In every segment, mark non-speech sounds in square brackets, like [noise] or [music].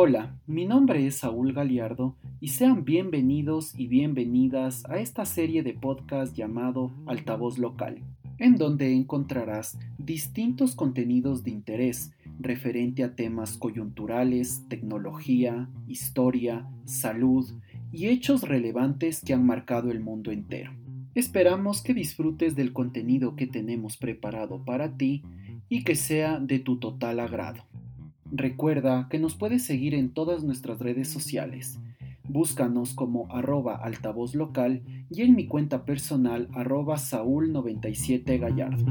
Hola, mi nombre es Saúl Galiardo y sean bienvenidos y bienvenidas a esta serie de podcast llamado Altavoz Local, en donde encontrarás distintos contenidos de interés referente a temas coyunturales, tecnología, historia, salud y hechos relevantes que han marcado el mundo entero. Esperamos que disfrutes del contenido que tenemos preparado para ti y que sea de tu total agrado. Recuerda que nos puedes seguir en todas nuestras redes sociales. Búscanos como arroba altavoz local y en mi cuenta personal arroba saúl97 gallardo.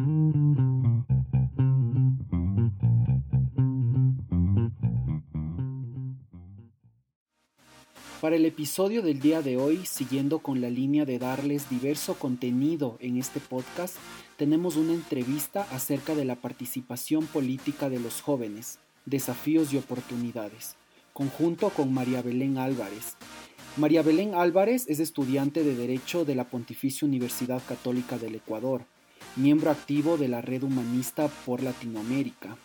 Para el episodio del día de hoy, siguiendo con la línea de darles diverso contenido en este podcast, tenemos una entrevista acerca de la participación política de los jóvenes, desafíos y oportunidades, conjunto con María Belén Álvarez. María Belén Álvarez es estudiante de Derecho de la Pontificia Universidad Católica del Ecuador, miembro activo de la Red Humanista por Latinoamérica,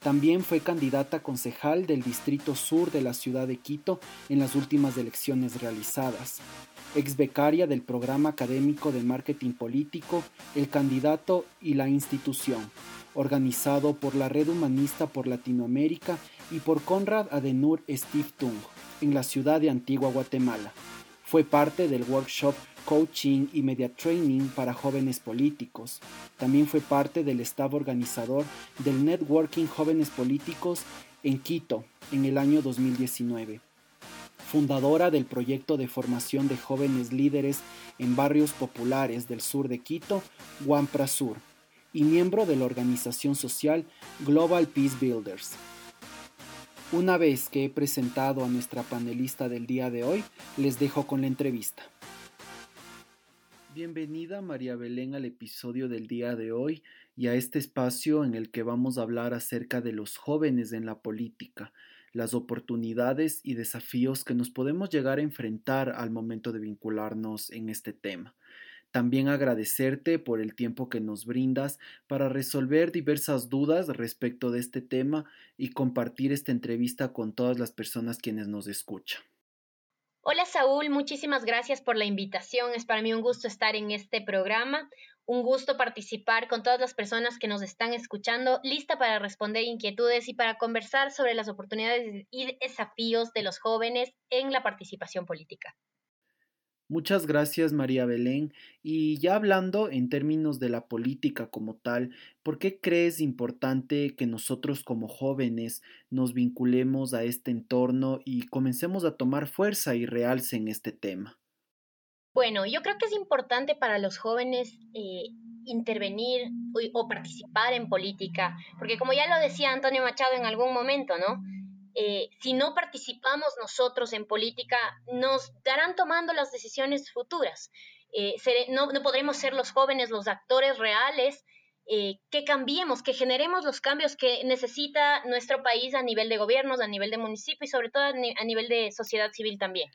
también fue candidata concejal del Distrito Sur de la ciudad de Quito en las últimas elecciones realizadas. Ex becaria del programa académico de marketing político El candidato y la institución, organizado por la Red Humanista por Latinoamérica y por Conrad Adenur Stiftung en la ciudad de Antigua Guatemala. Fue parte del workshop Coaching y Media Training para jóvenes políticos. También fue parte del staff organizador del Networking Jóvenes Políticos en Quito en el año 2019. Fundadora del proyecto de formación de jóvenes líderes en barrios populares del sur de Quito, Guampra Sur, y miembro de la organización social Global Peace Builders. Una vez que he presentado a nuestra panelista del día de hoy, les dejo con la entrevista. Bienvenida María Belén al episodio del día de hoy y a este espacio en el que vamos a hablar acerca de los jóvenes en la política, las oportunidades y desafíos que nos podemos llegar a enfrentar al momento de vincularnos en este tema. También agradecerte por el tiempo que nos brindas para resolver diversas dudas respecto de este tema y compartir esta entrevista con todas las personas quienes nos escuchan. Hola Saúl, muchísimas gracias por la invitación. Es para mí un gusto estar en este programa, un gusto participar con todas las personas que nos están escuchando, lista para responder inquietudes y para conversar sobre las oportunidades y desafíos de los jóvenes en la participación política. Muchas gracias María Belén. Y ya hablando en términos de la política como tal, ¿por qué crees importante que nosotros como jóvenes nos vinculemos a este entorno y comencemos a tomar fuerza y realce en este tema? Bueno, yo creo que es importante para los jóvenes eh, intervenir o participar en política, porque como ya lo decía Antonio Machado en algún momento, ¿no? Eh, si no participamos nosotros en política, nos darán tomando las decisiones futuras. Eh, no, podremos ser los jóvenes los actores reales eh, que cambiemos, que generemos los cambios que necesita nuestro país a nivel de gobiernos, a nivel de municipio y sobre todo a nivel de sociedad civil también.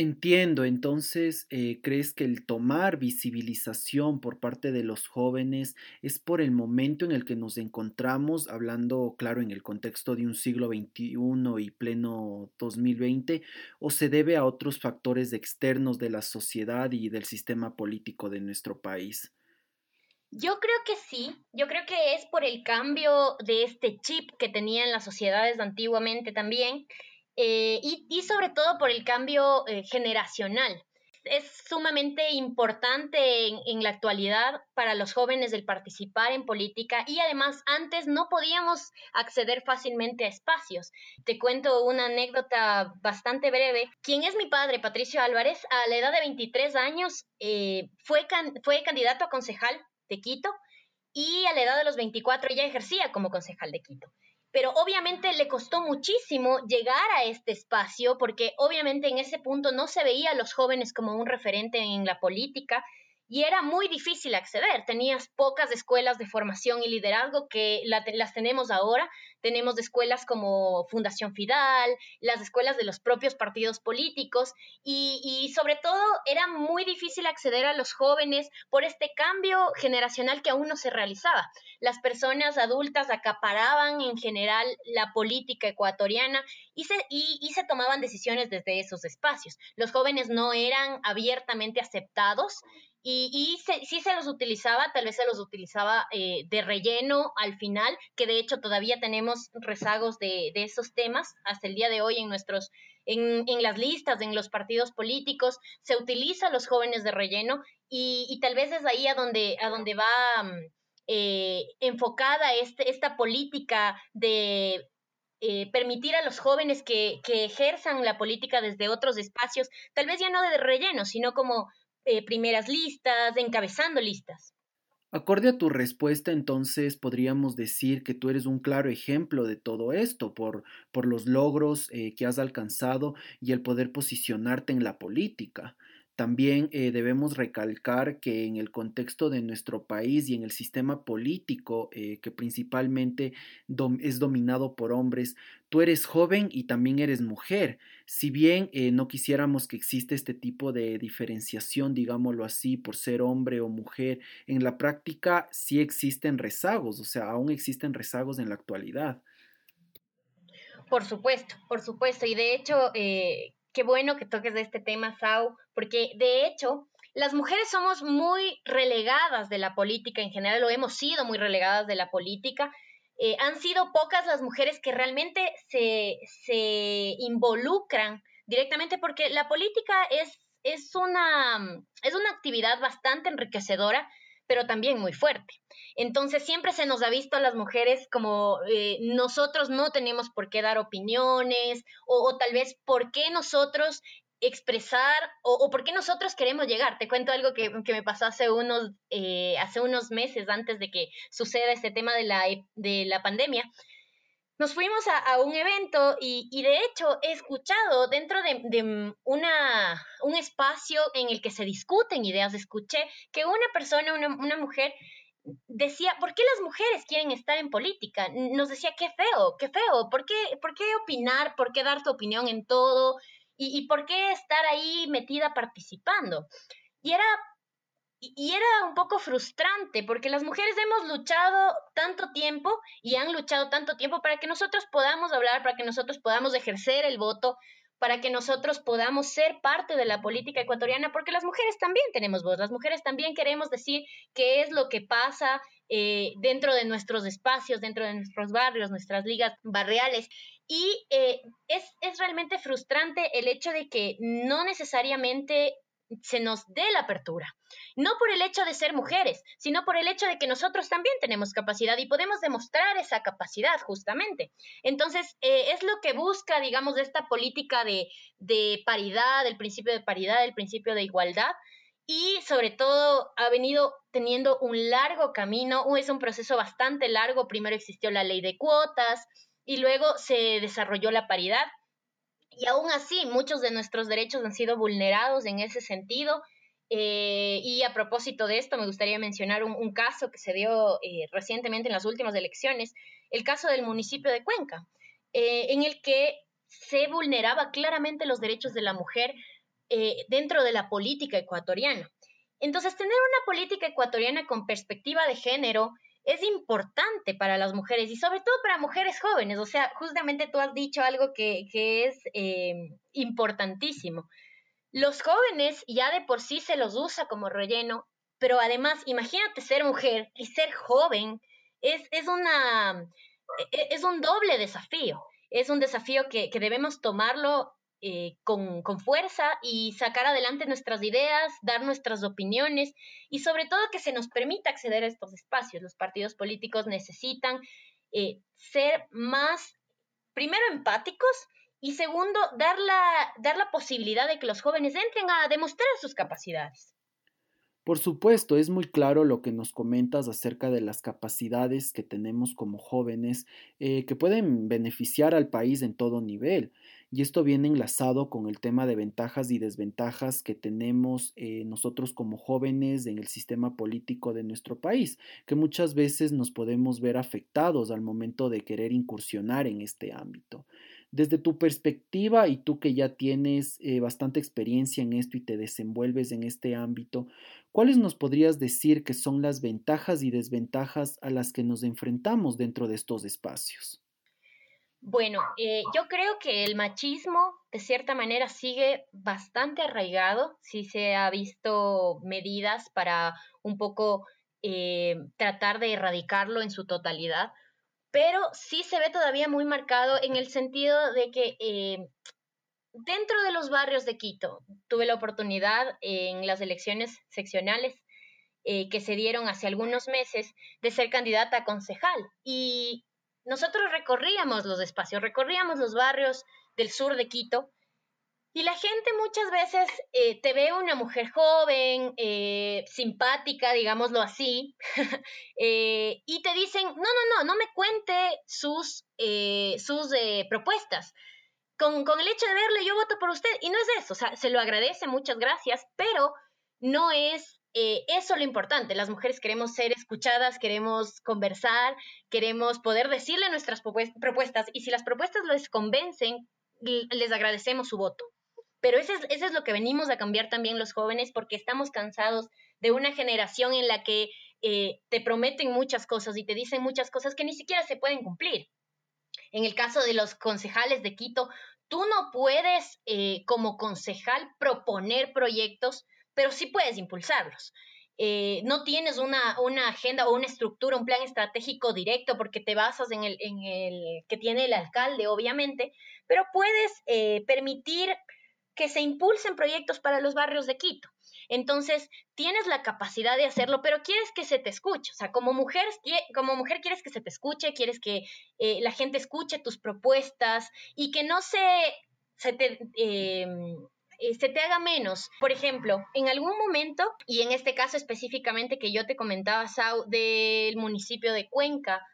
Entiendo, entonces, eh, ¿crees que el tomar visibilización por parte de los jóvenes es por el momento en el que nos encontramos, hablando, claro, en el contexto de un siglo XXI y pleno 2020, o se debe a otros factores externos de la sociedad y del sistema político de nuestro país? Yo creo que sí, yo creo que es por el cambio de este chip que tenían las sociedades antiguamente también eh, y, sobre todo por el cambio eh, generacional. Es sumamente importante en, la actualidad para los jóvenes el participar en política y además antes no podíamos acceder fácilmente a espacios. Te cuento una anécdota bastante breve. Quien es mi padre, Patricio Álvarez, a la edad de 23 años eh, fue, fue candidato a concejal de Quito y a la edad de los 24 ya ejercía como concejal de Quito pero obviamente le costó muchísimo llegar a este espacio porque obviamente en ese punto no se veía a los jóvenes como un referente en la política y era muy difícil acceder. Tenías pocas escuelas de formación y liderazgo que las tenemos ahora. Tenemos escuelas como Fundación Fidal, las escuelas de los propios partidos políticos y, y sobre todo era muy difícil acceder a los jóvenes por este cambio generacional que aún no se realizaba. Las personas adultas acaparaban en general la política ecuatoriana y se, y, se tomaban decisiones desde esos espacios. Los jóvenes no eran abiertamente aceptados y, y se, sí se los utilizaba, tal vez se los utilizaba eh, de relleno al final, que de hecho todavía tenemos rezagos de, esos temas hasta el día de hoy en nuestros, en, las listas, en los partidos políticos, se utiliza a los jóvenes de relleno y, y tal vez es ahí a donde, a donde va mm, eh, enfocada este, esta política de eh, permitir a los jóvenes que, que, ejerzan la política desde otros espacios, tal vez ya no de relleno, sino como eh, primeras listas, encabezando listas. Acorde a tu respuesta, entonces podríamos decir que tú eres un claro ejemplo de todo esto, por, por los logros eh, que has alcanzado y el poder posicionarte en la política. También eh, debemos recalcar que en el contexto de nuestro país y en el sistema político eh, que principalmente es dominado por hombres, tú eres joven y también eres mujer. Si bien eh, no quisiéramos que exista este tipo de diferenciación, digámoslo así, por ser hombre o mujer, en la práctica sí existen rezagos, o sea, aún existen rezagos en la actualidad. Por supuesto, por supuesto. Y de hecho, qué bueno que toques de este tema, Sau, porque de hecho las mujeres somos muy relegadas de la política en general, o hemos sido muy relegadas de la política. Eh, han sido pocas las mujeres que realmente se, se involucran directamente porque la política es, es, una, es una actividad bastante enriquecedora, pero también muy fuerte. Entonces siempre se nos ha visto a las mujeres como eh, nosotros no tenemos por qué dar opiniones o, tal vez por qué nosotros expresar o, por qué nosotros queremos llegar. Te cuento algo que, me pasó hace unos, eh, hace unos meses antes de que suceda este tema de la, de la pandemia nos fuimos a, un evento y, de hecho he escuchado dentro de, una, un espacio en el que se discuten ideas, escuché que una persona, una, mujer, decía, ¿por qué las mujeres quieren estar en política? Nos decía, qué feo, qué feo, ¿por qué, por qué opinar? ¿Por qué dar tu opinión en todo? ¿Y, ¿Y por qué estar ahí metida participando? Y era y era un poco frustrante porque las mujeres hemos luchado tanto tiempo y han luchado tanto tiempo para que nosotros podamos hablar, para que nosotros podamos ejercer el voto, para que nosotros podamos ser parte de la política ecuatoriana, porque las mujeres también tenemos voz, las mujeres también queremos decir qué es lo que pasa eh, dentro de nuestros espacios, dentro de nuestros barrios, nuestras ligas barriales. Y eh, es, es realmente frustrante el hecho de que no necesariamente se nos dé la apertura. No por el hecho de ser mujeres, sino por el hecho de que nosotros también tenemos capacidad y podemos demostrar esa capacidad justamente. Entonces, eh, es lo que busca, digamos, esta política de, paridad, el principio de paridad, el principio de igualdad. Y sobre todo ha venido teniendo un largo camino, es un proceso bastante largo. Primero existió la ley de cuotas y luego se desarrolló la paridad y aún así, muchos de nuestros derechos han sido vulnerados en ese sentido. Eh, y a propósito de esto, me gustaría mencionar un, caso que se dio eh, recientemente en las últimas elecciones, el caso del municipio de Cuenca, eh, en el que se vulneraba claramente los derechos de la mujer dentro de la política ecuatoriana. Entonces, tener una política ecuatoriana con perspectiva de género es importante para las mujeres y sobre todo para mujeres jóvenes. O sea, justamente tú has dicho algo que, es eh, importantísimo. Los jóvenes ya de por sí se los usa como relleno, pero además, imagínate ser mujer y ser joven, es, es, una, e, es un doble desafío. Es un desafío que, que debemos tomarlo eh, con, fuerza y sacar adelante nuestras ideas, dar nuestras opiniones y sobre todo que se nos permita acceder a estos espacios. Los partidos políticos necesitan eh, ser más, primero, empáticos y segundo, dar la, dar la posibilidad de que los jóvenes entren a demostrar sus capacidades. Por supuesto, es muy claro lo que nos comentas acerca de las capacidades que tenemos como jóvenes eh, que pueden beneficiar al país en todo nivel. Y esto viene enlazado con el tema de ventajas y desventajas que tenemos eh, nosotros como jóvenes en el sistema político de nuestro país, que muchas veces nos podemos ver afectados al momento de querer incursionar en este ámbito. Desde tu perspectiva y tú que ya tienes eh, bastante experiencia en esto y te desenvuelves en este ámbito, ¿cuáles nos podrías decir que son las ventajas y desventajas a las que nos enfrentamos dentro de estos espacios? Bueno, eh, yo creo que el machismo de cierta manera sigue bastante arraigado, sí se ha visto medidas para un poco eh, tratar de erradicarlo en su totalidad, pero sí se ve todavía muy marcado en el sentido de que eh, dentro de los barrios de Quito tuve la oportunidad en las elecciones seccionales que se dieron hace algunos meses de ser candidata a concejal. Y nosotros recorríamos los espacios, recorríamos los barrios del sur de Quito y la gente muchas veces eh, te ve una mujer joven, eh, simpática, digámoslo así, [laughs] eh, y te dicen, no, no, no, no me cuente sus, sus propuestas. Con, con, el hecho de verle, yo voto por usted. Y no es eso, o sea, se lo agradece, muchas gracias, pero no es eh, eso es lo importante. Las mujeres queremos ser escuchadas, queremos conversar, queremos poder decirle nuestras propuestas y si las propuestas les convencen, les agradecemos su voto. Pero eso es, lo que venimos a cambiar también los jóvenes porque estamos cansados de una generación en la que eh, te prometen muchas cosas y te dicen muchas cosas que ni siquiera se pueden cumplir. En el caso de los concejales de Quito, tú no puedes eh, como concejal proponer proyectos pero sí puedes impulsarlos. Eh, no tienes una, una, agenda o una estructura, un plan estratégico directo porque te basas en el, en el que tiene el alcalde, obviamente, pero puedes eh, permitir que se impulsen proyectos para los barrios de Quito. Entonces, tienes la capacidad de hacerlo, pero quieres que se te escuche. O sea, como mujer, como mujer quieres que se te escuche, quieres que eh, la gente escuche tus propuestas y que no se, se te eh, se te haga menos. Por ejemplo, en algún momento, y en este caso específicamente que yo te comentaba, Sau, del municipio de Cuenca,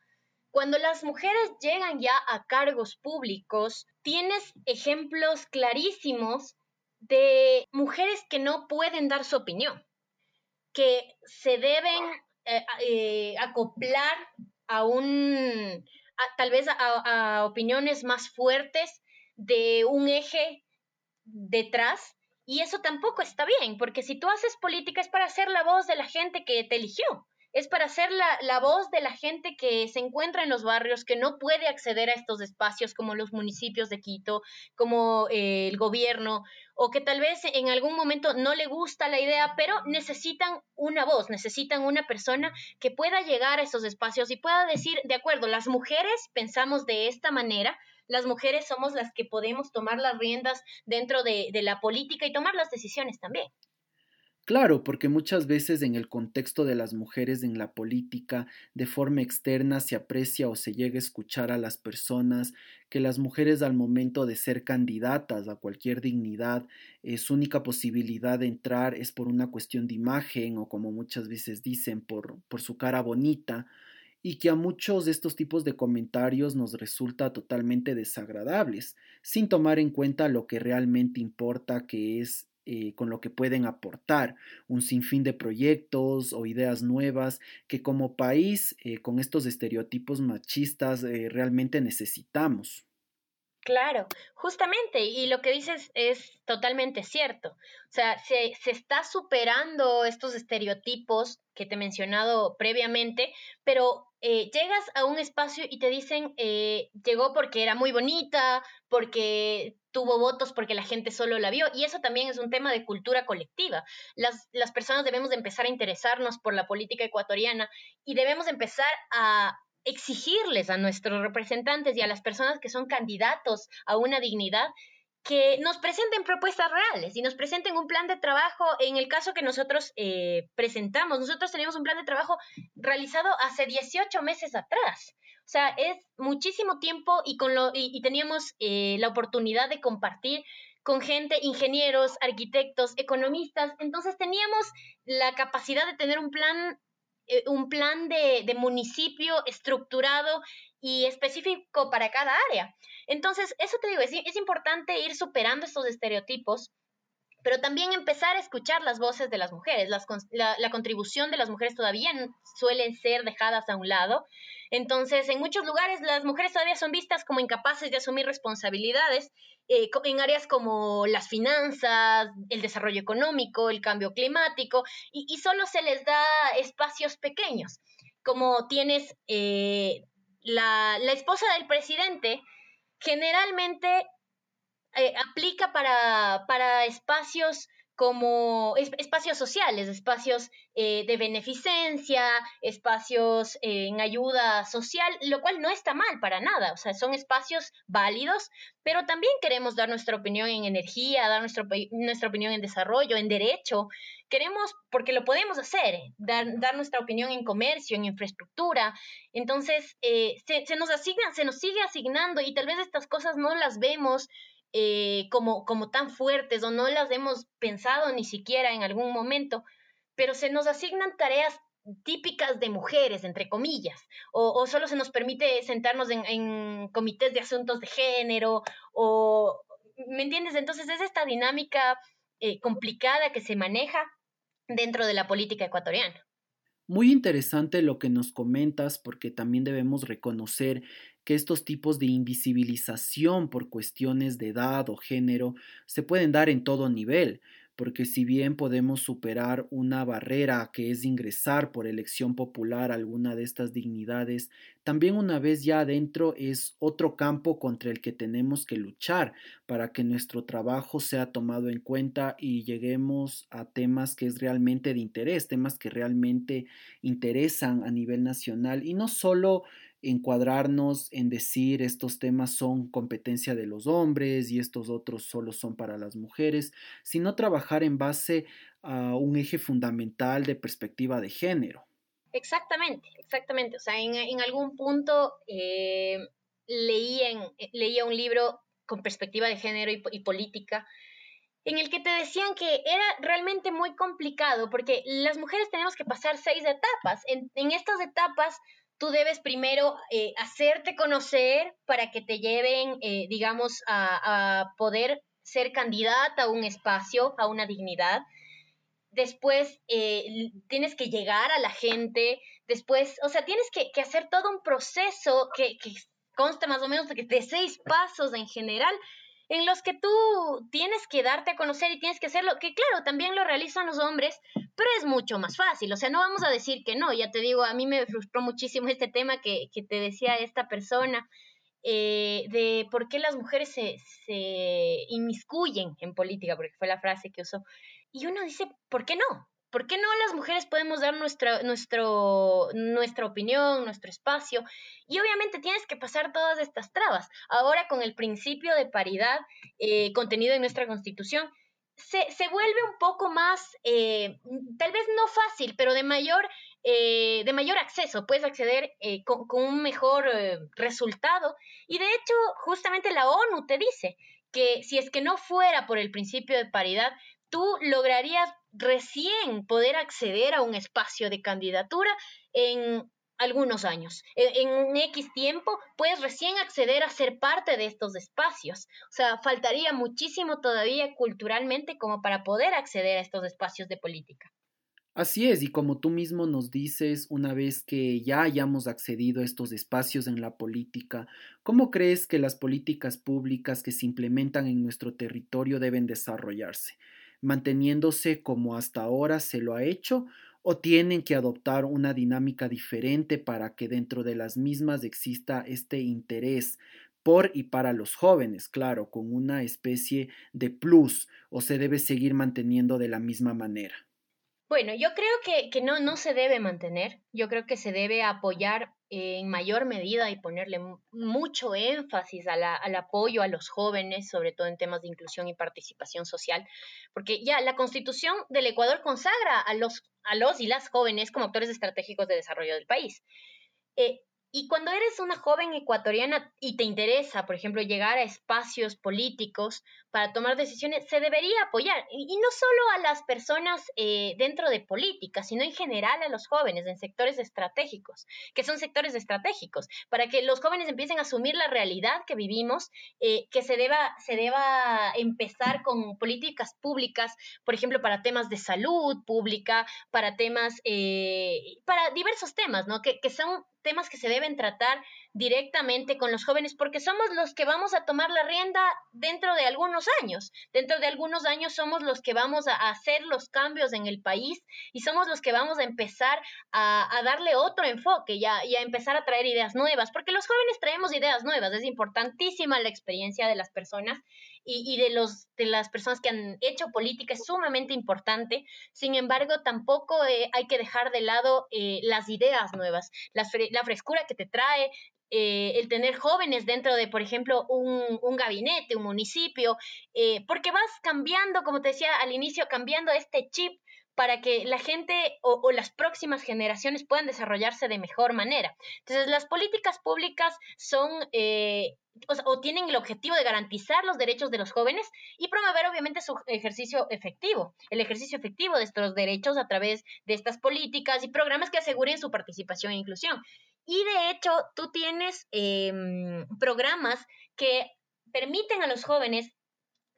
cuando las mujeres llegan ya a cargos públicos, tienes ejemplos clarísimos de mujeres que no pueden dar su opinión, que se deben eh, eh, acoplar a un, tal vez a opiniones más fuertes de un eje detrás y eso tampoco está bien, porque si tú haces política es para ser la voz de la gente que te eligió, es para ser la, voz de la gente que se encuentra en los barrios, que no puede acceder a estos espacios como los municipios de Quito, como eh, el gobierno, o que tal vez en algún momento no le gusta la idea, pero necesitan una voz, necesitan una persona que pueda llegar a esos espacios y pueda decir, de acuerdo, las mujeres pensamos de esta manera, las mujeres somos las que podemos tomar las riendas dentro de, la política y tomar las decisiones también. Claro, porque muchas veces en el contexto de las mujeres en la política, de forma externa se aprecia o se llega a escuchar a las personas que las mujeres al momento de ser candidatas a cualquier dignidad, eh, su única posibilidad de entrar es por una cuestión de imagen o como muchas veces dicen, por, por su cara bonita, y que a muchos de estos tipos de comentarios nos resulta totalmente desagradables, sin tomar en cuenta lo que realmente importa, que es eh, con lo que pueden aportar un sinfín de proyectos o ideas nuevas que como país eh, con estos estereotipos machistas eh, realmente necesitamos. Claro, justamente, y lo que dices es totalmente cierto. O sea, se, se, está superando estos estereotipos que te he mencionado previamente, pero eh, llegas a un espacio y te dicen, eh, llegó porque era muy bonita, porque tuvo votos, porque la gente solo la vio, y eso también es un tema de cultura colectiva. Las, las personas debemos de empezar a interesarnos por la política ecuatoriana y debemos empezar a exigirles a nuestros representantes y a las personas que son candidatos a una dignidad que nos presenten propuestas reales y nos presenten un plan de trabajo en el caso que nosotros eh, presentamos. Nosotros tenemos un plan de trabajo realizado hace 18 meses atrás. O sea, es muchísimo tiempo y, con lo, y, teníamos eh, la oportunidad de compartir con gente, ingenieros, arquitectos, economistas. Entonces teníamos la capacidad de tener un plan un plan de, municipio estructurado y específico para cada área. Entonces, eso te digo, es, es importante ir superando estos estereotipos pero también empezar a escuchar las voces de las mujeres. la, contribución de las mujeres todavía suelen ser dejadas a un lado. Entonces, en muchos lugares las mujeres todavía son vistas como incapaces de asumir responsabilidades eh, en áreas como las finanzas, el desarrollo económico, el cambio climático, y, solo se les da espacios pequeños. Como tienes eh, la, la esposa del presidente, generalmente eh, aplica para, para espacios como espacios sociales, espacios eh, de beneficencia, espacios eh, en ayuda social, lo cual no está mal para nada, o sea, son espacios válidos, pero también queremos dar nuestra opinión en energía, dar nuestra, nuestra opinión en desarrollo, en derecho, queremos, porque lo podemos hacer, dar, dar nuestra opinión en comercio, en infraestructura, entonces se, se nos asigna, se nos sigue asignando y tal vez estas cosas no las vemos eh, como, como tan fuertes o no las hemos pensado ni siquiera en algún momento, pero se nos asignan tareas típicas de mujeres, entre comillas, o, solo se nos permite sentarnos en, comités de asuntos de género, o, ¿me entiendes? Entonces es esta dinámica eh, complicada que se maneja dentro de la política ecuatoriana. Muy interesante lo que nos comentas porque también debemos reconocer que estos tipos de invisibilización por cuestiones de edad o género se pueden dar en todo nivel, porque si bien podemos superar una barrera que es ingresar por elección popular a alguna de estas dignidades, también una vez ya adentro es otro campo contra el que tenemos que luchar para que nuestro trabajo sea tomado en cuenta y lleguemos a temas que es realmente de interés, temas que realmente interesan a nivel nacional y no solo encuadrarnos en decir estos temas son competencia de los hombres y estos otros solo son para las mujeres, sino trabajar en base a un eje fundamental de perspectiva de género. Exactamente, exactamente. O sea, en, algún punto eh, eh, leía un libro con perspectiva de género y, política en el que te decían que era realmente muy complicado porque las mujeres tenemos que pasar seis etapas. En estas etapas tú debes primero eh, hacerte conocer para que te lleven, eh, digamos, a, poder ser candidata a un espacio, a una dignidad. Después eh, tienes que llegar a la gente, después, o sea, tienes que, hacer todo un proceso que, consta más o menos de, de seis pasos en general en los que tú tienes que darte a conocer y tienes que hacerlo, que claro, también lo realizan los hombres, pero es mucho más fácil, o sea, no vamos a decir que no, ya te digo, a mí me frustró muchísimo este tema que, que te decía esta persona, eh, de por qué las mujeres se, se inmiscuyen en política, porque fue la frase que usó, y uno dice, ¿por qué no? ¿Por qué no las mujeres podemos dar nuestra, nuestra opinión, nuestro espacio? Y obviamente tienes que pasar todas estas trabas. Ahora con el principio de paridad eh, contenido en nuestra constitución, se, vuelve un poco más, eh, tal vez no fácil, pero de mayor, eh, de mayor acceso. Puedes acceder con, con, un mejor resultado. Y de hecho, justamente la ONU te dice que si es que no fuera por el principio de paridad, tú lograrías recién poder acceder a un espacio de candidatura en algunos años. En, un X tiempo puedes recién acceder a ser parte de estos espacios. O sea, faltaría muchísimo todavía culturalmente como para poder acceder a estos espacios de política. Así es, y como tú mismo nos dices, una vez que ya hayamos accedido a estos espacios en la política, ¿cómo crees que las políticas públicas que se implementan en nuestro territorio deben desarrollarse? Manteniéndose como hasta ahora se lo ha hecho o tienen que adoptar una dinámica diferente para que dentro de las mismas exista este interés por y para los jóvenes, claro, con una especie de plus o se debe seguir manteniendo de la misma manera. Bueno, yo creo que, no, no se debe mantener, yo creo que se debe apoyar en mayor medida y ponerle mucho énfasis al apoyo a los jóvenes, sobre todo en temas de inclusión y participación social, porque ya la constitución del Ecuador consagra a los, a los y las jóvenes como actores estratégicos de desarrollo del país. Eh, Y cuando eres una joven ecuatoriana y te interesa, por ejemplo, llegar a espacios políticos para tomar decisiones, se debería apoyar. Y, no solo a las personas eh, dentro de política, sino en general a los jóvenes en sectores estratégicos, que son sectores estratégicos, para que los jóvenes empiecen a asumir la realidad que vivimos, eh, que se deba, se deba empezar con políticas públicas, por ejemplo, para temas de salud pública, para temas, eh, para diversos temas, ¿no? Que, que son temas que se deben tratar directamente con los jóvenes porque somos los que vamos a tomar la rienda dentro de algunos años. Dentro de algunos años somos los que vamos a hacer los cambios en el país y somos los que vamos a empezar a, darle otro enfoque y a, y a, empezar a traer ideas nuevas, porque los jóvenes traemos ideas nuevas. Es importantísima la experiencia de las personas y, de, los, de las personas que han hecho política es sumamente importante. Sin embargo, tampoco eh, hay que dejar de lado eh, las ideas nuevas, la, frescura que te trae, eh, el tener jóvenes dentro de, por ejemplo, un, un gabinete, un municipio, porque vas cambiando, como te decía al inicio, cambiando este chip para que la gente o, las próximas generaciones puedan desarrollarse de mejor manera. Entonces, las políticas públicas son eh, o, tienen el objetivo de garantizar los derechos de los jóvenes y promover obviamente su ejercicio efectivo, el ejercicio efectivo de estos derechos a través de estas políticas y programas que aseguren su participación e inclusión. Y de hecho, tú tienes em, programas que permiten a los jóvenes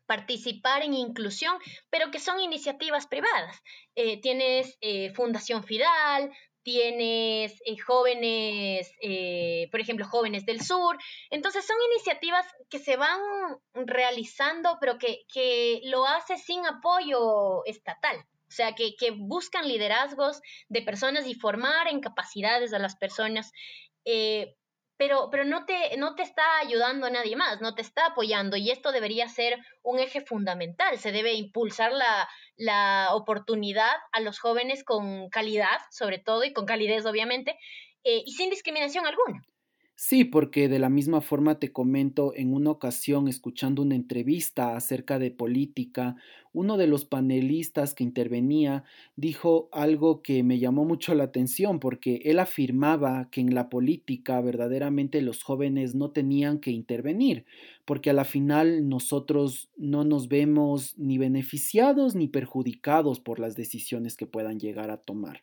participar en inclusión, pero que son iniciativas privadas. Eh, tienes eh, Fundación Fidal, tienes eh, jóvenes, por ejemplo, jóvenes del sur. Entonces son iniciativas que se van realizando, pero que, que lo hace sin apoyo estatal. O sea, que, que, buscan liderazgos de personas y formar en capacidades a las personas pero, pero no, te, no te está ayudando a nadie más, no te está apoyando y esto debería ser un eje fundamental. Se debe impulsar la, la oportunidad a los jóvenes con calidad, sobre todo, y con calidez, obviamente, eh, y sin discriminación alguna. Sí, porque de la misma forma te comento, en una ocasión escuchando una entrevista acerca de política, uno de los panelistas que intervenía dijo algo que me llamó mucho la atención porque él afirmaba que en la política verdaderamente los jóvenes no tenían que intervenir, porque a la final nosotros no nos vemos ni beneficiados ni perjudicados por las decisiones que puedan llegar a tomar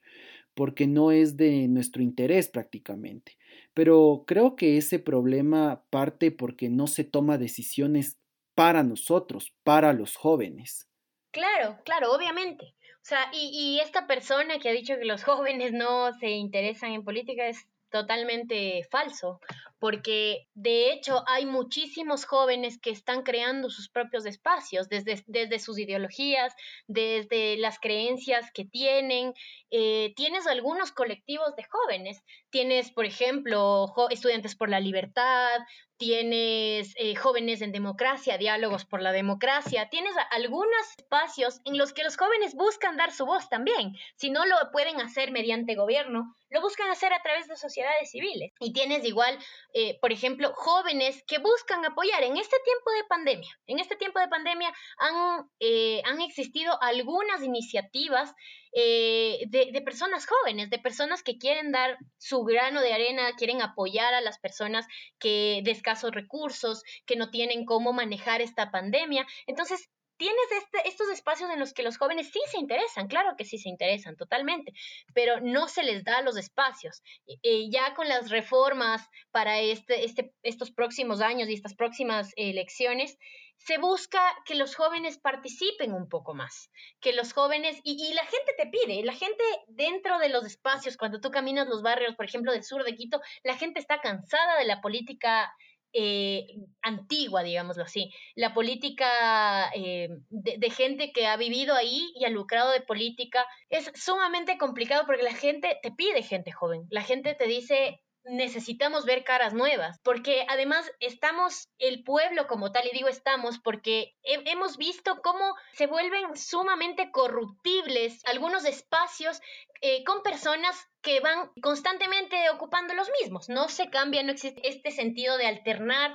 porque no es de nuestro interés prácticamente. Pero creo que ese problema parte porque no se toma decisiones para nosotros, para los jóvenes. Claro, claro, obviamente. O sea, y, y esta persona que ha dicho que los [laughs] jóvenes no se interesan en política es totalmente falso, porque de hecho hay muchísimos jóvenes que están creando sus propios espacios, desde, desde sus ideologías, desde las creencias que tienen. Eh, tienes algunos colectivos de jóvenes, tienes, por ejemplo, estudiantes por la libertad, tienes eh, jóvenes en democracia, diálogos por la democracia, tienes algunos espacios en los que los jóvenes buscan dar su voz también. Si no lo pueden hacer mediante gobierno, lo buscan hacer a través de sociedades civiles. Y tienes igual, eh, por ejemplo, jóvenes que buscan apoyar en este tiempo de pandemia. En este tiempo de pandemia han, eh, han existido algunas iniciativas eh, de, personas jóvenes, de personas que quieren dar su grano de arena, quieren apoyar a las personas que de escasos recursos, que no tienen cómo manejar esta pandemia. Entonces, tienes este, estos espacios en los que los jóvenes sí se interesan, claro que sí se interesan totalmente, pero no se les da los espacios. y ya con las reformas para este, este, estos próximos años y estas próximas elecciones, se busca que los jóvenes participen un poco más, que los jóvenes, y, la gente te pide, la gente dentro de los espacios, cuando tú caminas los barrios, por ejemplo, del sur de Quito, la gente está cansada de la política eh, antigua, digámoslo así, la política eh, de, de, gente que ha vivido ahí y ha lucrado de política, es sumamente complicado porque la gente te pide gente joven, la gente te dice, necesitamos ver caras nuevas, porque además estamos, el pueblo como tal, y digo estamos porque hemos visto cómo se vuelven sumamente corruptibles algunos espacios eh, con personas que van constantemente ocupando los mismos. No se cambia, no existe este sentido de alternar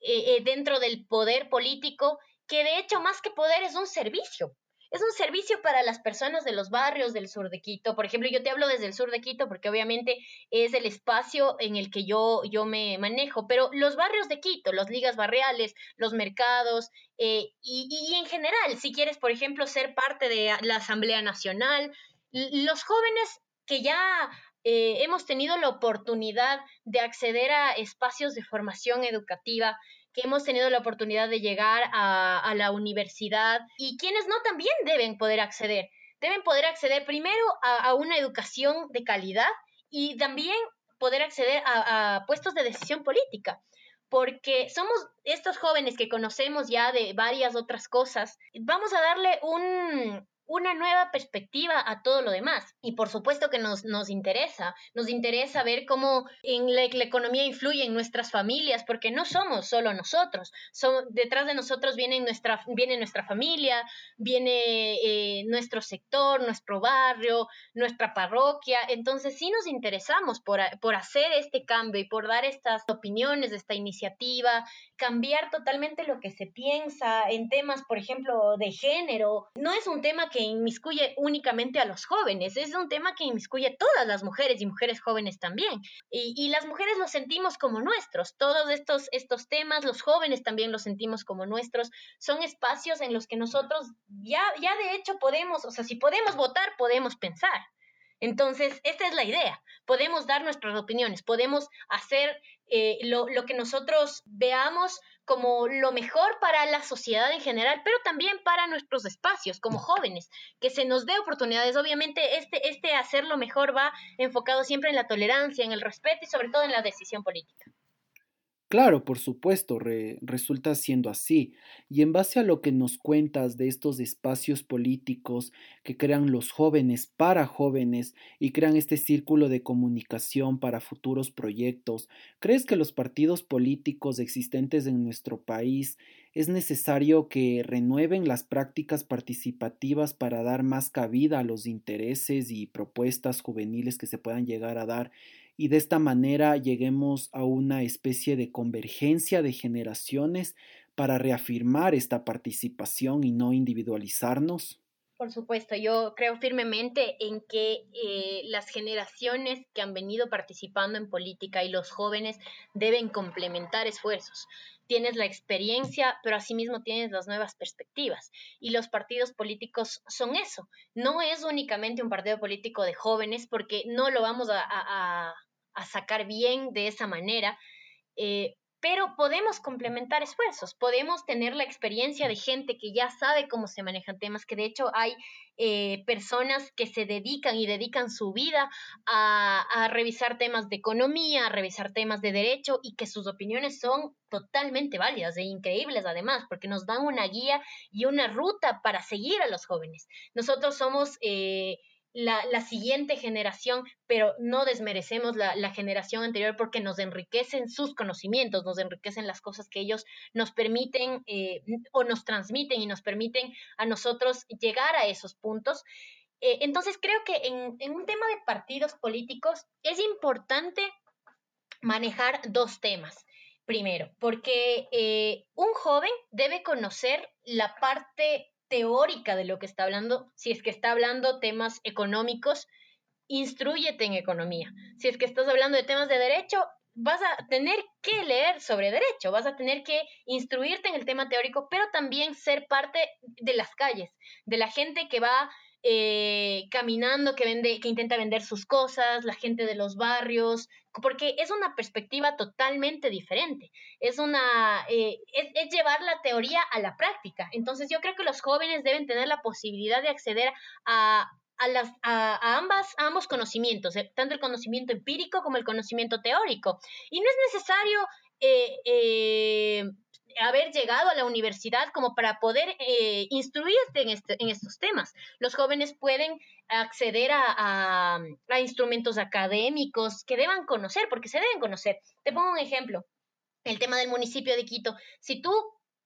eh, eh, dentro del poder político, que de hecho más que poder es un servicio es un servicio para las personas de los barrios del sur de Quito. Por ejemplo, yo te hablo desde el sur de Quito porque obviamente es el espacio en el que yo, yo me manejo, pero los barrios de Quito, las ligas barriales, los mercados eh, y, y en general, si quieres, por ejemplo, ser parte de la Asamblea Nacional, los jóvenes que ya eh, hemos tenido la oportunidad de acceder a espacios de formación educativa, que hemos tenido la oportunidad de llegar a, la universidad y quienes no también deben poder acceder. Deben poder acceder primero a, una educación de calidad y también poder acceder a puestos de decisión política porque somos estos jóvenes que conocemos ya de varias otras cosas, vamos a darle un, una nueva perspectiva a todo lo demás. Y por supuesto que nos, nos interesa, nos interesa ver cómo en la, economía influye en nuestras familias, porque no somos solo nosotros, son, detrás de nosotros viene nuestra, viene nuestra familia, viene eh, nuestro sector, nuestro barrio, nuestra parroquia. Entonces sí nos interesamos por, por hacer este cambio y por dar estas opiniones, esta iniciativa, cambiar totalmente lo que se piensa en temas, por ejemplo, de género. No es un tema que que inmiscuye únicamente a los jóvenes, es un tema que inmiscuye a todas las mujeres y mujeres jóvenes también. Y, las mujeres los sentimos como nuestros, todos estos, estos temas, los jóvenes también los sentimos como nuestros, son espacios en los que nosotros ya, ya de hecho podemos, o sea, si podemos votar, podemos pensar. Entonces, esta es la idea. Podemos dar nuestras opiniones, podemos hacer eh, lo, lo, que nosotros veamos como lo mejor para la sociedad en general, pero también para nuestros espacios como jóvenes, que se nos dé oportunidades. Obviamente, este, este hacerlo mejor va enfocado siempre en la tolerancia, en el respeto y sobre todo en la decisión política. Claro, por supuesto, resulta siendo así. Y en base a lo que nos cuentas de estos espacios políticos que crean los jóvenes para jóvenes y crean este círculo de comunicación para futuros proyectos, ¿crees que los partidos políticos existentes en nuestro país es necesario que renueven las prácticas participativas para dar más cabida a los intereses y propuestas juveniles que se puedan llegar a dar y de esta manera lleguemos a una especie de convergencia de generaciones para reafirmar esta participación y no individualizarnos? Por supuesto, yo creo firmemente en que eh, las generaciones que han venido participando en política y los jóvenes deben complementar esfuerzos. Tienes la experiencia, pero asimismo tienes las nuevas perspectivas. Y los partidos políticos son eso. No es únicamente un partido político de jóvenes porque no lo vamos a a sacar bien de esa manera, eh, pero podemos complementar esfuerzos, podemos tener la experiencia de gente que ya sabe cómo se manejan temas, que de hecho hay eh, personas que se dedican y dedican su vida a, a, revisar temas de economía, a revisar temas de derecho y que sus opiniones son totalmente válidas e increíbles además, porque nos dan una guía y una ruta para seguir a los jóvenes. Nosotros somos... Eh, la, siguiente generación, pero no desmerecemos la, generación anterior porque nos enriquecen sus conocimientos, nos enriquecen las cosas que ellos nos permiten eh, o nos transmiten y nos permiten a nosotros llegar a esos puntos. Eh, entonces creo que en, en un tema de partidos políticos es importante manejar dos temas. Primero, porque eh, un joven debe conocer la parte teórica de lo que está hablando. Si es que está hablando temas económicos, instruyete en economía. Si es que estás hablando de temas de derecho, vas a tener que leer sobre derecho, vas a tener que instruirte en el tema teórico, pero también ser parte de las calles, de la gente que va eh, caminando, que, vende, que intenta vender sus cosas, la gente de los barrios, porque es una perspectiva totalmente diferente. Es una eh, es, llevar la teoría a la práctica. Entonces yo creo que los jóvenes deben tener la posibilidad de acceder a, a, las, a, ambas, ambos conocimientos, eh, tanto el conocimiento empírico como el conocimiento teórico. Y no es necesario haber llegado a la universidad como para poder eh, instruirte en, este, en estos temas. Los jóvenes pueden acceder a, a, instrumentos académicos que deban conocer, porque se deben conocer. Te pongo un ejemplo, el tema del municipio de Quito. Si tú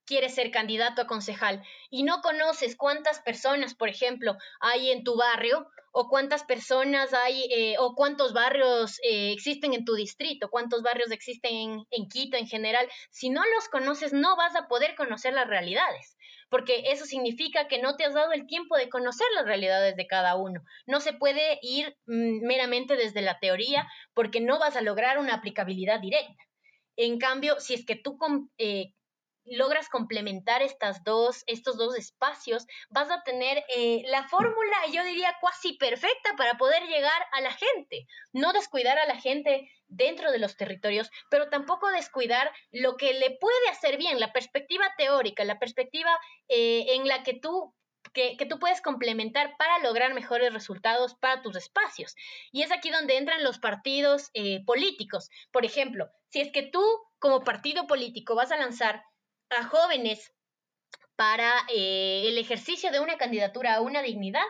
quieres ser candidato a concejal y no conoces cuántas personas, por ejemplo, hay en tu barrio o cuántas personas hay eh, o cuántos barrios eh, existen en tu distrito, cuántos barrios existen en, Quito en general, si no los conoces no vas a poder conocer las realidades porque eso significa que no te has dado el tiempo de conocer las realidades de cada uno. No se puede ir mm, meramente desde la teoría porque no vas a lograr una aplicabilidad directa. En cambio, si es que tú eh, logras complementar estas dos, estos dos espacios, vas a tener eh, la fórmula, yo diría, cuasi perfecta para poder llegar a la gente. No descuidar a la gente dentro de los territorios, pero tampoco descuidar lo que le puede hacer bien, la perspectiva teórica, la perspectiva eh, en la que tú que, tú puedes complementar para lograr mejores resultados para tus espacios. Y es aquí donde entran los partidos eh, políticos. Por ejemplo, si es que tú como partido político vas a lanzar a jóvenes para eh, el ejercicio de una candidatura a una dignidad,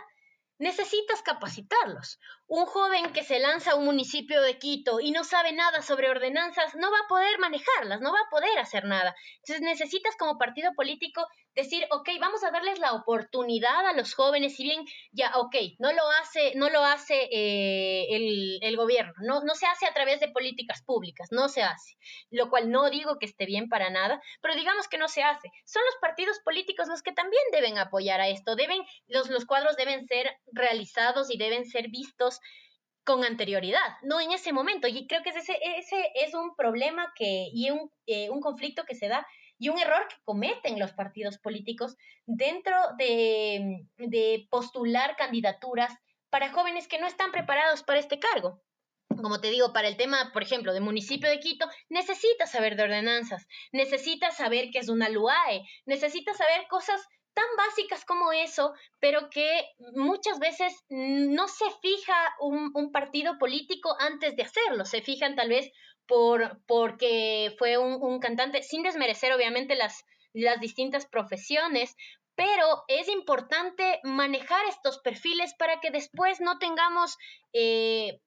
necesitas capacitarlos. Un joven que se lanza a un municipio de Quito y no sabe nada sobre ordenanzas no va a poder manejarlas, no va a poder hacer nada. Entonces necesitas como partido político decir, ok, vamos a darles la oportunidad a los jóvenes, si bien ya, ok, no lo hace, no lo hace eh, el, el, gobierno, no, no se hace a través de políticas públicas, no se hace, lo cual no digo que esté bien para nada, pero digamos que no se hace. Son los partidos políticos los que también deben apoyar a esto, deben, los, los cuadros deben ser realizados y deben ser vistos con anterioridad, no en ese momento. Y creo que ese, es un problema que, y un, eh, un conflicto que se da y un error que cometen los partidos políticos dentro de, de postular candidaturas para jóvenes que no están preparados para este cargo como te digo, para el tema, por ejemplo, del municipio de Quito, necesitas saber de ordenanzas, necesitas saber qué es una LUAE, necesitas saber cosas tan básicas como eso, pero que muchas veces no se fija un, partido político antes de hacerlo, se fijan tal vez por, porque fue un, cantante, sin desmerecer obviamente las, las distintas profesiones, pero es importante manejar estos perfiles para que después no tengamos eh,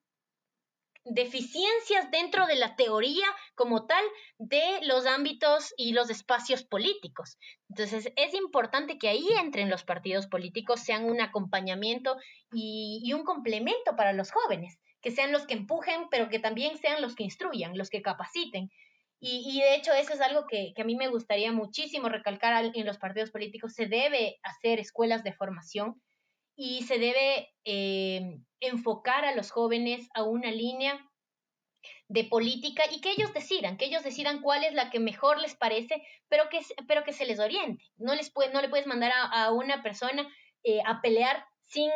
deficiencias dentro de la teoría como tal de los ámbitos y los espacios políticos. Entonces, es importante que ahí entren los partidos políticos, sean un acompañamiento y un complemento para los jóvenes que sean los que empujen, pero que también sean los que instruyan, los que capaciten. Y, de hecho eso es algo que, a mí me gustaría muchísimo recalcar en los partidos políticos. Se debe hacer escuelas de formación y se debe eh, enfocar a los jóvenes a una línea de política y que ellos decidan, que ellos decidan cuál es la que mejor les parece, pero que, pero que se les oriente. No, les puede, no le puedes mandar a, una persona eh, a pelear sin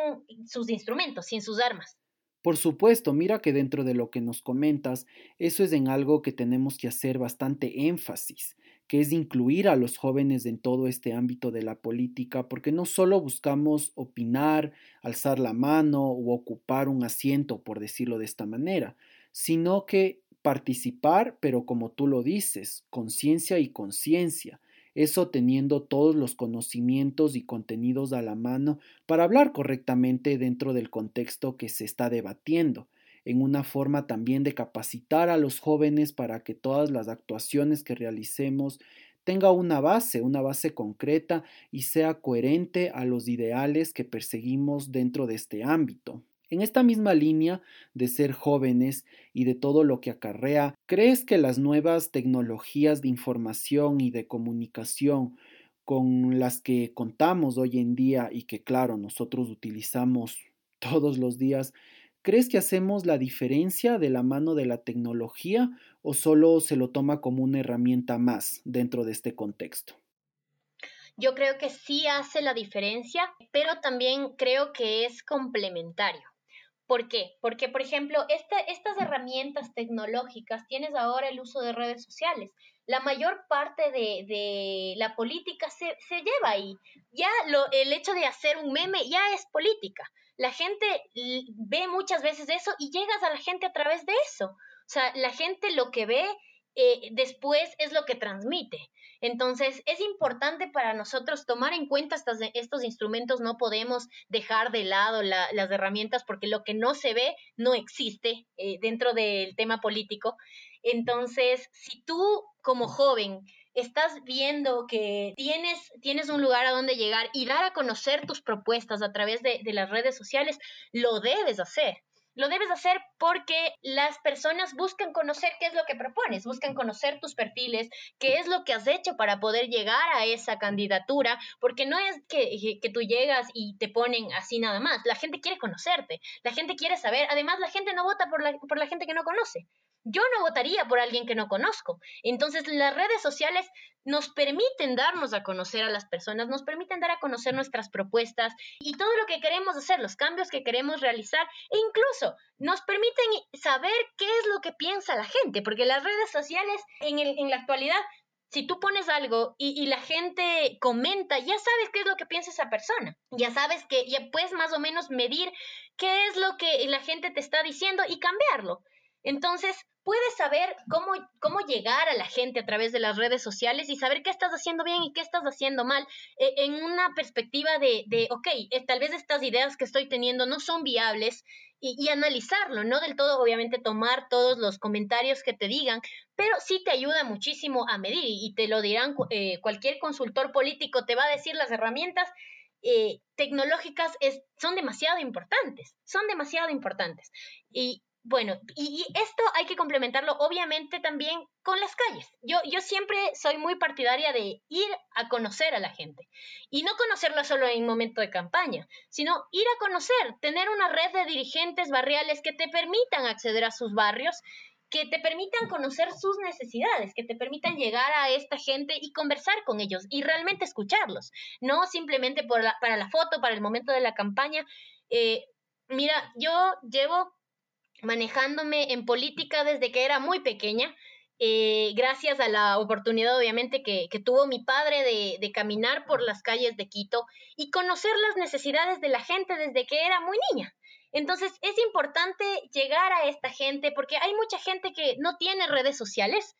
sus instrumentos, sin sus armas. Por supuesto, mira que dentro de lo que nos comentas, eso es en algo que tenemos que hacer bastante énfasis, que es incluir a los jóvenes en todo este ámbito de la política, porque no solo buscamos opinar, alzar la mano o ocupar un asiento, por decirlo de esta manera, sino que participar, pero como tú lo dices, conciencia y conciencia, eso teniendo todos los conocimientos y contenidos a la mano para hablar correctamente dentro del contexto que se está debatiendo, en una forma también de capacitar a los jóvenes para que todas las actuaciones que realicemos tenga una base, una base concreta y sea coherente a los ideales que perseguimos dentro de este ámbito. En esta misma línea de ser jóvenes y de todo lo que acarrea, ¿crees que las nuevas tecnologías de información y de comunicación con las que contamos hoy en día y que claro nosotros utilizamos todos los días, ¿crees que hacemos la diferencia de la mano de la tecnología o solo se lo toma como una herramienta más dentro de este contexto? Yo creo que sí hace la diferencia, pero también creo que es complementario. ¿Por qué? Porque, por ejemplo, estas herramientas tecnológicas, tienes ahora el uso de redes sociales. La mayor parte de, la política se, lleva ahí. Ya lo, el hecho de hacer un meme ya es política. La gente ve muchas veces eso y llegas a la gente a través de eso. O sea, la gente lo que ve eh, después es lo que transmite. Entonces, es importante para nosotros tomar en cuenta estos instrumentos, no podemos dejar de lado las herramientas porque lo que no se ve no existe eh, dentro del tema político. Entonces, si tú como joven estás viendo que tienes, tienes un lugar a donde llegar y dar a conocer tus propuestas a través de, las redes sociales, lo debes hacer Lo debes hacer porque las personas buscan conocer qué es lo que propones, buscan conocer tus perfiles, qué es lo que has hecho para poder llegar a esa candidatura, porque no es que, que tú llegas y te ponen así nada más. La gente quiere conocerte, la gente quiere saber. Además, la gente no vota por la, por la gente que no conoce. Yo no votaría por alguien que no conozco. Entonces, las redes sociales nos permiten darnos a conocer a las personas, nos permiten dar a conocer nuestras propuestas y todo lo que queremos hacer, los cambios que queremos realizar e incluso nos permiten saber qué es lo que piensa la gente, porque las redes sociales en, en la actualidad si tú pones algo y, y, la gente comenta, ya sabes qué es lo que piensa esa persona. Ya sabes que ya puedes más o menos medir qué es lo que la gente te está diciendo y cambiarlo. Entonces, puedes saber cómo, cómo llegar a la gente a través de las redes sociales y saber qué estás haciendo bien y qué estás haciendo mal eh, en una perspectiva de, de ok, eh, tal vez estas ideas que estoy teniendo no son viables y, analizarlo, no del todo, obviamente, tomar todos los comentarios que te digan, pero sí te ayuda muchísimo a medir y te lo dirán eh, cualquier consultor político, te va a decir las herramientas. tecnológicas son demasiado importantes, son demasiado importantes. Y, bueno, y, esto hay que complementarlo obviamente también con las calles. Yo, yo siempre soy muy partidaria de ir a conocer a la gente y no conocerla solo en momento de campaña, sino ir a conocer, tener una red de dirigentes barriales que te permitan acceder a sus barrios, que te permitan conocer sus necesidades, que te permitan llegar a esta gente y conversar con ellos y realmente escucharlos, no simplemente por para la foto, para el momento de la campaña. Eh, mira, yo llevo manejándome en política desde que era muy pequeña, eh, gracias a la oportunidad obviamente que, tuvo mi padre de, de, caminar por las calles de Quito y conocer las necesidades de la gente desde que era muy niña. Entonces es importante llegar a esta gente porque hay mucha gente que no tiene redes sociales,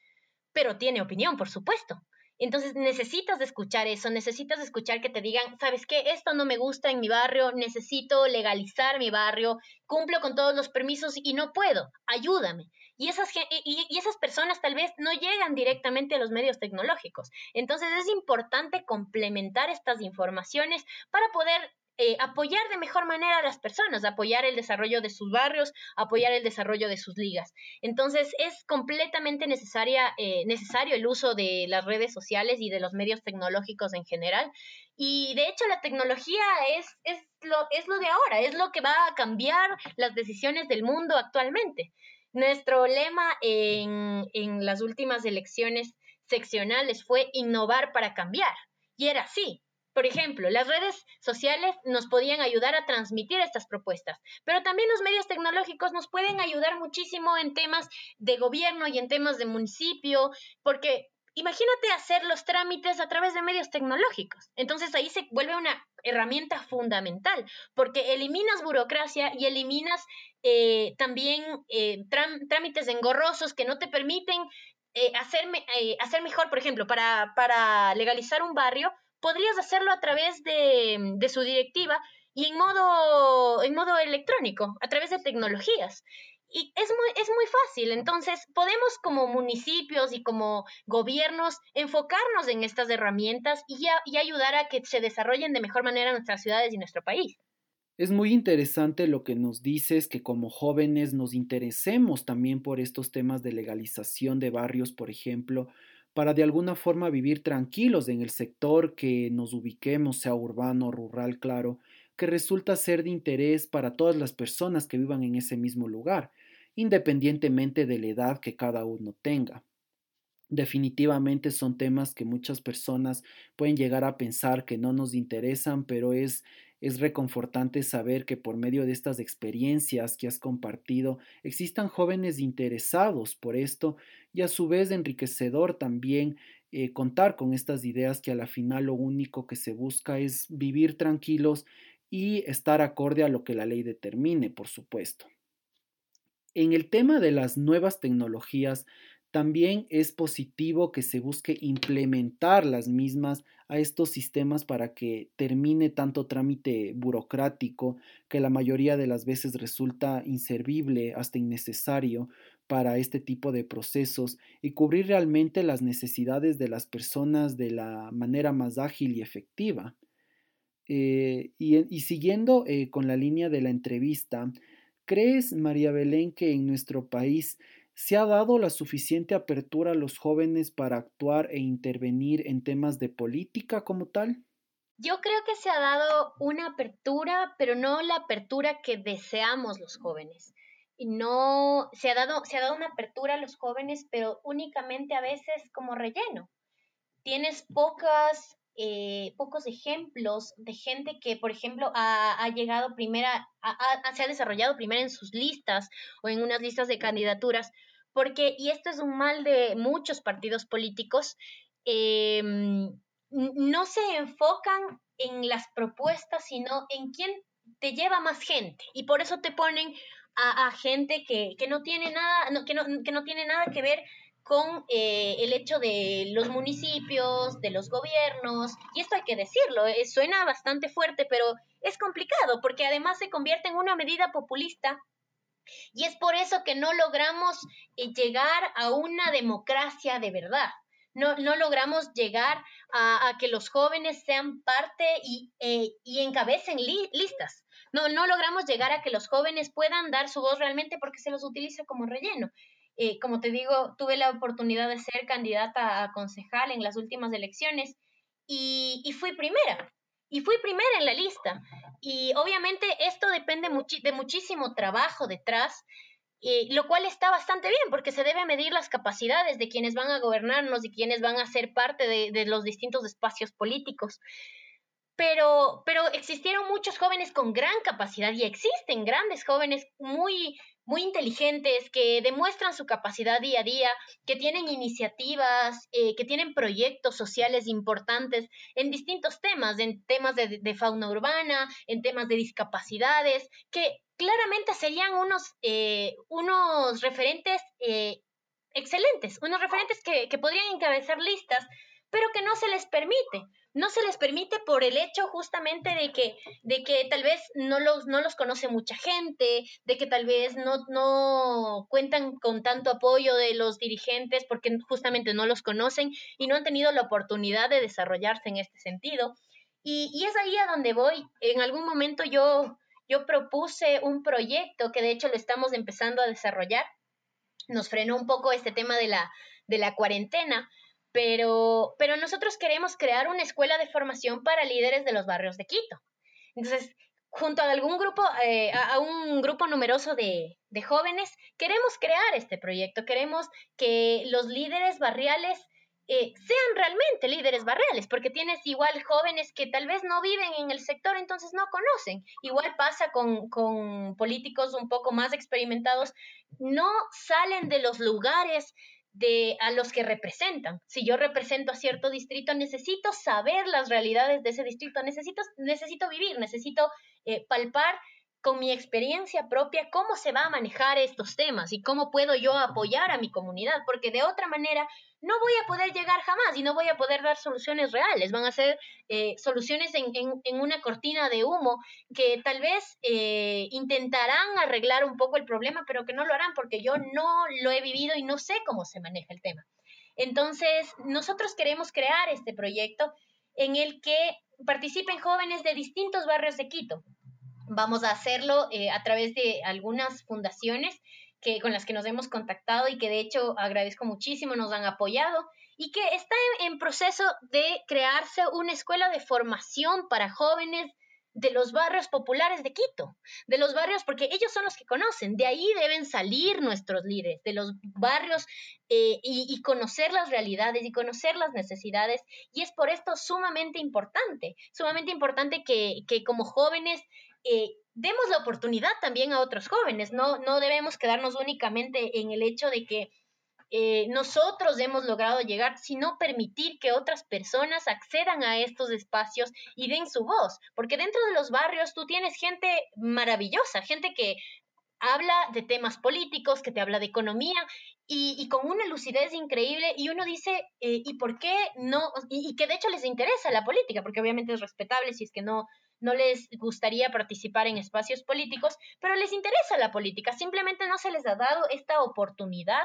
pero tiene opinión, por supuesto. Entonces necesitas escuchar eso, necesitas escuchar que te digan, ¿sabes qué? Esto no me gusta en mi barrio, necesito legalizar mi barrio, cumplo con todos los permisos y no puedo, ayúdame. Y esas, y, esas personas tal vez no llegan directamente a los medios tecnológicos. Entonces es importante complementar estas informaciones para poder eh, apoyar de mejor manera a las personas, apoyar el desarrollo de sus barrios, apoyar el desarrollo de sus ligas. Entonces es completamente necesaria, eh, necesario el uso de las redes sociales y de los medios tecnológicos en general. Y de hecho la tecnología es, es, lo, es lo de ahora, es lo que va a cambiar las decisiones del mundo actualmente. Nuestro lema en, en las últimas elecciones seccionales fue innovar para cambiar. Y era así, por ejemplo, las redes sociales nos podían ayudar a transmitir estas propuestas, pero también los medios tecnológicos nos pueden ayudar muchísimo en temas de gobierno y en temas de municipio, porque imagínate hacer los trámites a través de medios tecnológicos. Entonces ahí se vuelve una herramienta fundamental, porque eliminas burocracia y eliminas eh, también eh, trámites engorrosos que no te permiten eh, hacer mejor, por ejemplo, para, para legalizar un barrio, podrías hacerlo a través de, de su directiva y en modo, en modo electrónico, a través de tecnologías. Y es muy, es muy fácil, entonces podemos como municipios y como gobiernos enfocarnos en estas herramientas y, y ayudar a que se desarrollen de mejor manera nuestras ciudades y nuestro país. Es muy interesante lo que nos dices, que como jóvenes nos interesemos también por estos temas de legalización de barrios, por ejemplo, para de alguna forma vivir tranquilos en el sector que nos ubiquemos, sea urbano, o rural, claro, que resulta ser de interés para todas las personas que vivan en ese mismo lugar, independientemente de la edad que cada uno tenga. Definitivamente son temas que muchas personas pueden llegar a pensar que no nos interesan, pero es es reconfortante saber que por medio de estas experiencias que has compartido existan jóvenes interesados por esto y a su vez enriquecedor también eh, contar con estas ideas que a la final lo único que se busca es vivir tranquilos y estar acorde a lo que la ley determine, por supuesto. En el tema de las nuevas tecnologías, también es positivo que se busque implementar las mismas a estos sistemas para que termine tanto trámite burocrático que la mayoría de las veces resulta inservible hasta innecesario para este tipo de procesos y cubrir realmente las necesidades de las personas de la manera más ágil y efectiva. Eh, y, siguiendo eh, con la línea de la entrevista, ¿Crees, María Belén, que en nuestro país se ha dado la suficiente apertura a los jóvenes para actuar e intervenir en temas de política como tal? Yo creo que se ha dado una apertura, pero no la apertura que deseamos los jóvenes. No se ha dado se ha dado una apertura a los jóvenes, pero únicamente a veces como relleno. Tienes pocas eh, pocos ejemplos de gente que, por ejemplo, ha, llegado primera, se ha desarrollado primero en sus listas o en unas listas de candidaturas, porque, y esto es un mal de muchos partidos políticos, em, no se enfocan en las propuestas, sino en quién te lleva más gente. Y por eso te ponen a, gente que, no tiene nada, que, no, que no tiene nada que ver con eh, el hecho de los municipios, de los gobiernos, y esto hay que decirlo, eh, suena bastante fuerte, pero es complicado porque además se convierte en una medida populista y es por eso que no logramos eh, llegar a una democracia de verdad. No, no logramos llegar a, que los jóvenes sean parte y, y encabecen listas. No, no logramos llegar a que los jóvenes puedan dar su voz realmente porque se los utiliza como relleno. Eh, como te digo, tuve la oportunidad de ser candidata a concejal en las últimas elecciones y, fui primera. Y fui primera en la lista. Y obviamente esto depende de muchísimo trabajo detrás, eh, lo cual está bastante bien porque se debe medir las capacidades de quienes van a gobernarnos y quienes van a ser parte de, de los distintos espacios políticos. Pero, pero existieron muchos jóvenes con gran capacidad y existen grandes jóvenes muy, muy inteligentes, que demuestran su capacidad día a día, que tienen iniciativas, eh, que tienen proyectos sociales importantes en distintos temas, en temas de, fauna urbana, en temas de discapacidades, que claramente serían unos, eh, unos referentes eh, excelentes, unos referentes que, que podrían encabezar listas, pero que no se les permite no se les permite por el hecho justamente de que, de que tal vez no los, no los conoce mucha gente, de que tal vez no, no cuentan con tanto apoyo de los dirigentes porque justamente no los conocen y no han tenido la oportunidad de desarrollarse en este sentido. Y, y es ahí a donde voy. En algún momento yo, yo propuse un proyecto que de hecho lo estamos empezando a desarrollar. Nos frenó un poco este tema de la, de la cuarentena, pero, pero nosotros queremos crear una escuela de formación para líderes de los barrios de Quito. Entonces, junto a algún grupo, eh, a, un grupo numeroso de, de, jóvenes, queremos crear este proyecto, queremos que los líderes barriales eh, sean realmente líderes barriales, porque tienes igual jóvenes que tal vez no viven en el sector, entonces no conocen. Igual pasa con, con políticos un poco más experimentados, no salen de los lugares de a los que representan. Si yo represento a cierto distrito, necesito saber las realidades de ese distrito, necesito, necesito vivir, necesito eh, palpar con mi experiencia propia cómo se va a manejar estos temas y cómo puedo yo apoyar a mi comunidad, porque de otra manera no voy a poder llegar jamás y no voy a poder dar soluciones reales. Van a ser eh, soluciones en, en, una cortina de humo que tal vez eh, intentarán arreglar un poco el problema, pero que no lo harán porque yo no lo he vivido y no sé cómo se maneja el tema. Entonces, nosotros queremos crear este proyecto en el que participen jóvenes de distintos barrios de Quito. Vamos a hacerlo eh, a través de algunas fundaciones que, con las que nos hemos contactado y que de hecho agradezco muchísimo, nos han apoyado y que está en, proceso de crearse una escuela de formación para jóvenes de los barrios populares de Quito, de los barrios, porque ellos son los que conocen, de ahí deben salir nuestros líderes, de los barrios eh, y, conocer las realidades y conocer las necesidades. Y es por esto sumamente importante, sumamente importante que, que como jóvenes eh, demos la oportunidad también a otros jóvenes, no, no debemos quedarnos únicamente en el hecho de que eh, nosotros hemos logrado llegar, sino permitir que otras personas accedan a estos espacios y den su voz, porque dentro de los barrios tú tienes gente maravillosa, gente que habla de temas políticos, que te habla de economía y, con una lucidez increíble y uno dice, eh, ¿y por qué no? y, que de hecho les interesa la política, porque obviamente es respetable si es que no, no les gustaría participar en espacios políticos, pero les interesa la política, simplemente no se les ha dado esta oportunidad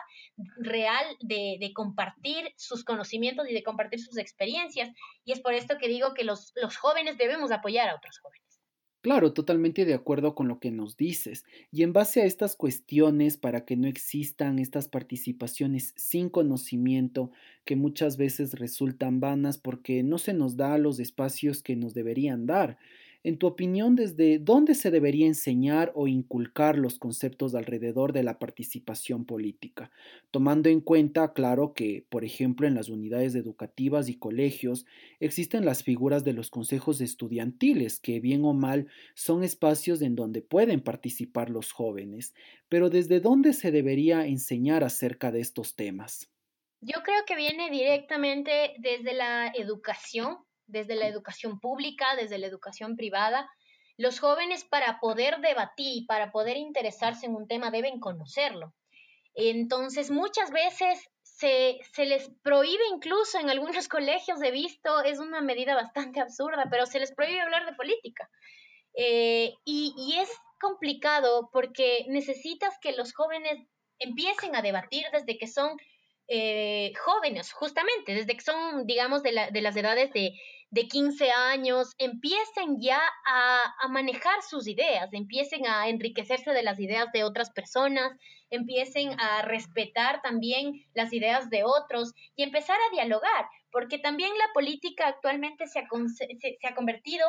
real de, compartir sus conocimientos y de compartir sus experiencias. Y es por esto que digo que los, jóvenes debemos apoyar a otros jóvenes. Claro, totalmente de acuerdo con lo que nos dices. Y en base a estas cuestiones, para que no existan estas participaciones sin conocimiento, que muchas veces resultan vanas porque no se nos da los espacios que nos deberían dar, en tu opinión, ¿desde dónde se debería enseñar o inculcar los conceptos alrededor de la participación política? Tomando en cuenta, claro, que, por ejemplo, en las unidades educativas y colegios existen las figuras de los consejos estudiantiles, que bien o mal son espacios en donde pueden participar los jóvenes. Pero ¿desde dónde se debería enseñar acerca de estos temas? Yo creo que viene directamente desde la educación desde la educación pública, desde la educación privada. Los jóvenes para poder debatir y para poder interesarse en un tema deben conocerlo. Entonces, muchas veces se, les prohíbe incluso en algunos [laughs] colegios, he visto, es una medida bastante absurda, pero se les prohíbe hablar de política. Eh, y, y es complicado porque necesitas que los jóvenes empiecen a debatir desde que son eh, jóvenes, justamente, desde que son, digamos, de, la, de las edades de, de, 15 años, empiecen ya a, a, manejar sus ideas, empiecen a enriquecerse de las ideas de otras personas, empiecen a respetar también las ideas de otros y empezar a dialogar, porque también la política actualmente se ha, se, se ha convertido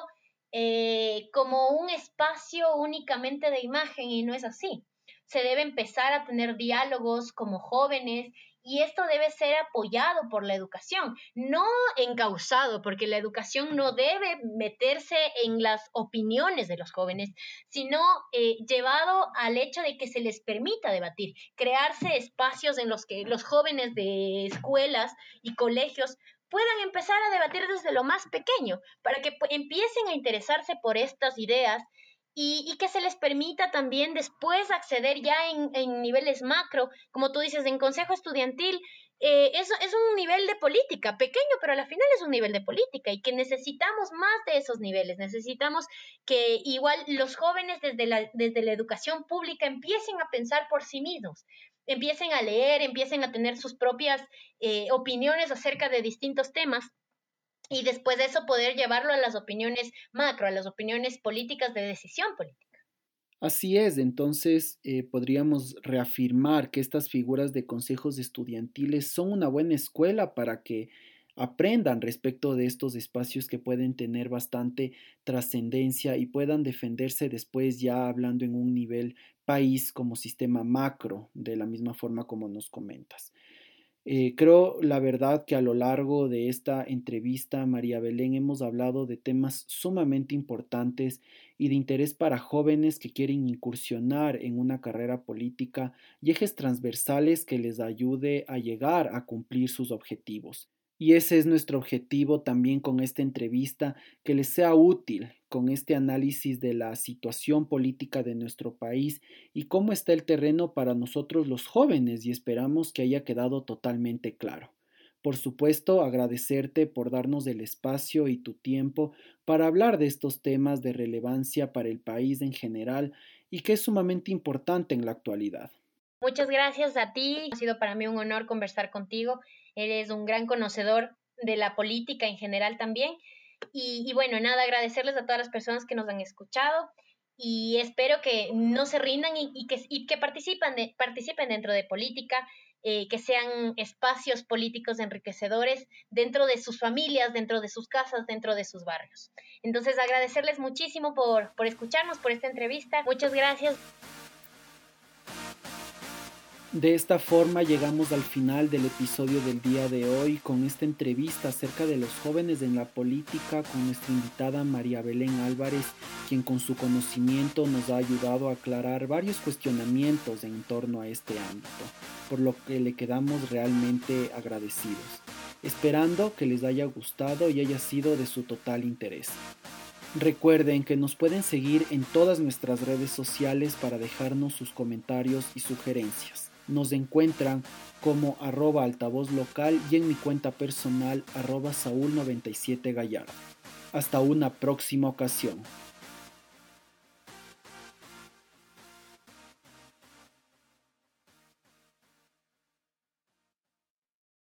eh, como un espacio únicamente de imagen y no es así. Se debe empezar a tener diálogos como jóvenes y esto debe ser apoyado por la educación, no encausado, porque la educación no debe meterse en las opiniones de los jóvenes, sino eh, llevado al hecho de que se les permita debatir, crearse espacios en los que los jóvenes de escuelas y colegios puedan empezar a debatir desde lo más pequeño, para que empiecen a interesarse por estas ideas y, que se les permita también después acceder ya en, niveles macro, como tú dices, en consejo estudiantil. Eh, es, es, un nivel de política, pequeño, pero al final es un nivel de política y que necesitamos más de esos niveles. Necesitamos que igual los jóvenes desde la, desde la educación pública empiecen a pensar por sí mismos, empiecen a leer, empiecen a tener sus propias eh, opiniones acerca de distintos temas y después de eso poder llevarlo a las opiniones macro, a las opiniones políticas de decisión política. Así es, entonces eh, podríamos reafirmar que estas figuras de consejos estudiantiles son una buena escuela para que aprendan respecto de estos espacios que pueden tener bastante trascendencia y puedan defenderse después ya hablando en un nivel país como sistema macro, de la misma forma como nos comentas. Eh, creo, la verdad, que a lo largo de esta entrevista, María Belén, hemos hablado de temas sumamente importantes y de interés para jóvenes que quieren incursionar en una carrera política y ejes transversales que les ayude a llegar a cumplir sus objetivos. Y ese es nuestro objetivo también con esta entrevista, que les sea útil con este análisis de la situación política de nuestro país y cómo está el terreno para nosotros los jóvenes y esperamos que haya quedado totalmente claro. Por supuesto, agradecerte por darnos el espacio y tu tiempo para hablar de estos temas de relevancia para el país en general y que es sumamente importante en la actualidad. Muchas gracias a ti. Ha sido para mí un honor conversar contigo. Eres un gran conocedor de la política en general también. Y, bueno, nada, agradecerles a todas las personas que nos han escuchado y espero que no se rindan y, que, y que participen, participen dentro de política, eh, que sean espacios políticos enriquecedores dentro de sus familias, dentro de sus casas, dentro de sus barrios. Entonces, agradecerles muchísimo por, por escucharnos, por esta entrevista. Muchas gracias. De esta forma llegamos al final del episodio del día de hoy con esta entrevista acerca de los jóvenes en la política con nuestra invitada María Belén Álvarez, quien con su conocimiento nos ha ayudado a aclarar varios cuestionamientos en torno a este ámbito, por lo que le quedamos realmente agradecidos, esperando que les haya gustado y haya sido de su total interés. Recuerden que nos pueden seguir en todas nuestras redes sociales para dejarnos sus comentarios y sugerencias. Nos encuentran como arroba altavoz local y en mi cuenta personal arroba saúl97 gallardo. Hasta una próxima ocasión.